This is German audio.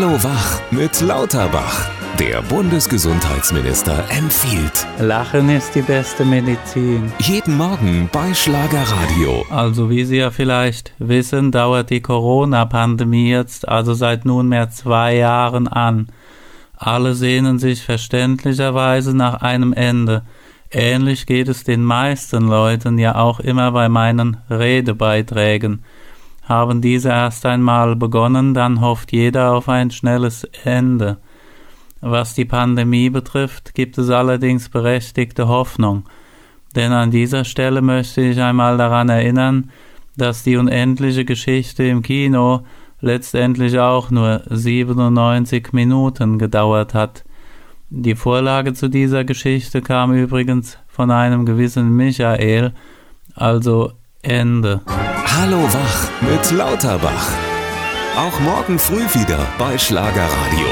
Hallo Wach mit Lauterbach. Der Bundesgesundheitsminister empfiehlt. Lachen ist die beste Medizin. Jeden Morgen bei Schlagerradio. Also wie Sie ja vielleicht wissen, dauert die Corona-Pandemie jetzt also seit nunmehr zwei Jahren an. Alle sehnen sich verständlicherweise nach einem Ende. Ähnlich geht es den meisten Leuten ja auch immer bei meinen Redebeiträgen. Haben diese erst einmal begonnen, dann hofft jeder auf ein schnelles Ende. Was die Pandemie betrifft, gibt es allerdings berechtigte Hoffnung, denn an dieser Stelle möchte ich einmal daran erinnern, dass die unendliche Geschichte im Kino letztendlich auch nur 97 Minuten gedauert hat. Die Vorlage zu dieser Geschichte kam übrigens von einem gewissen Michael, also Ende. Hallo Wach mit Lauterbach. Auch morgen früh wieder bei Schlagerradio.